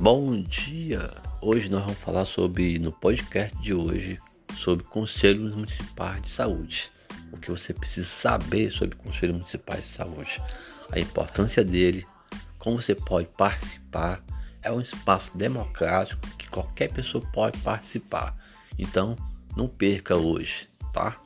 Bom dia! Hoje nós vamos falar sobre, no podcast de hoje, sobre conselhos municipais de saúde. O que você precisa saber sobre conselhos municipais de saúde, a importância dele, como você pode participar. É um espaço democrático que qualquer pessoa pode participar. Então, não perca hoje, tá?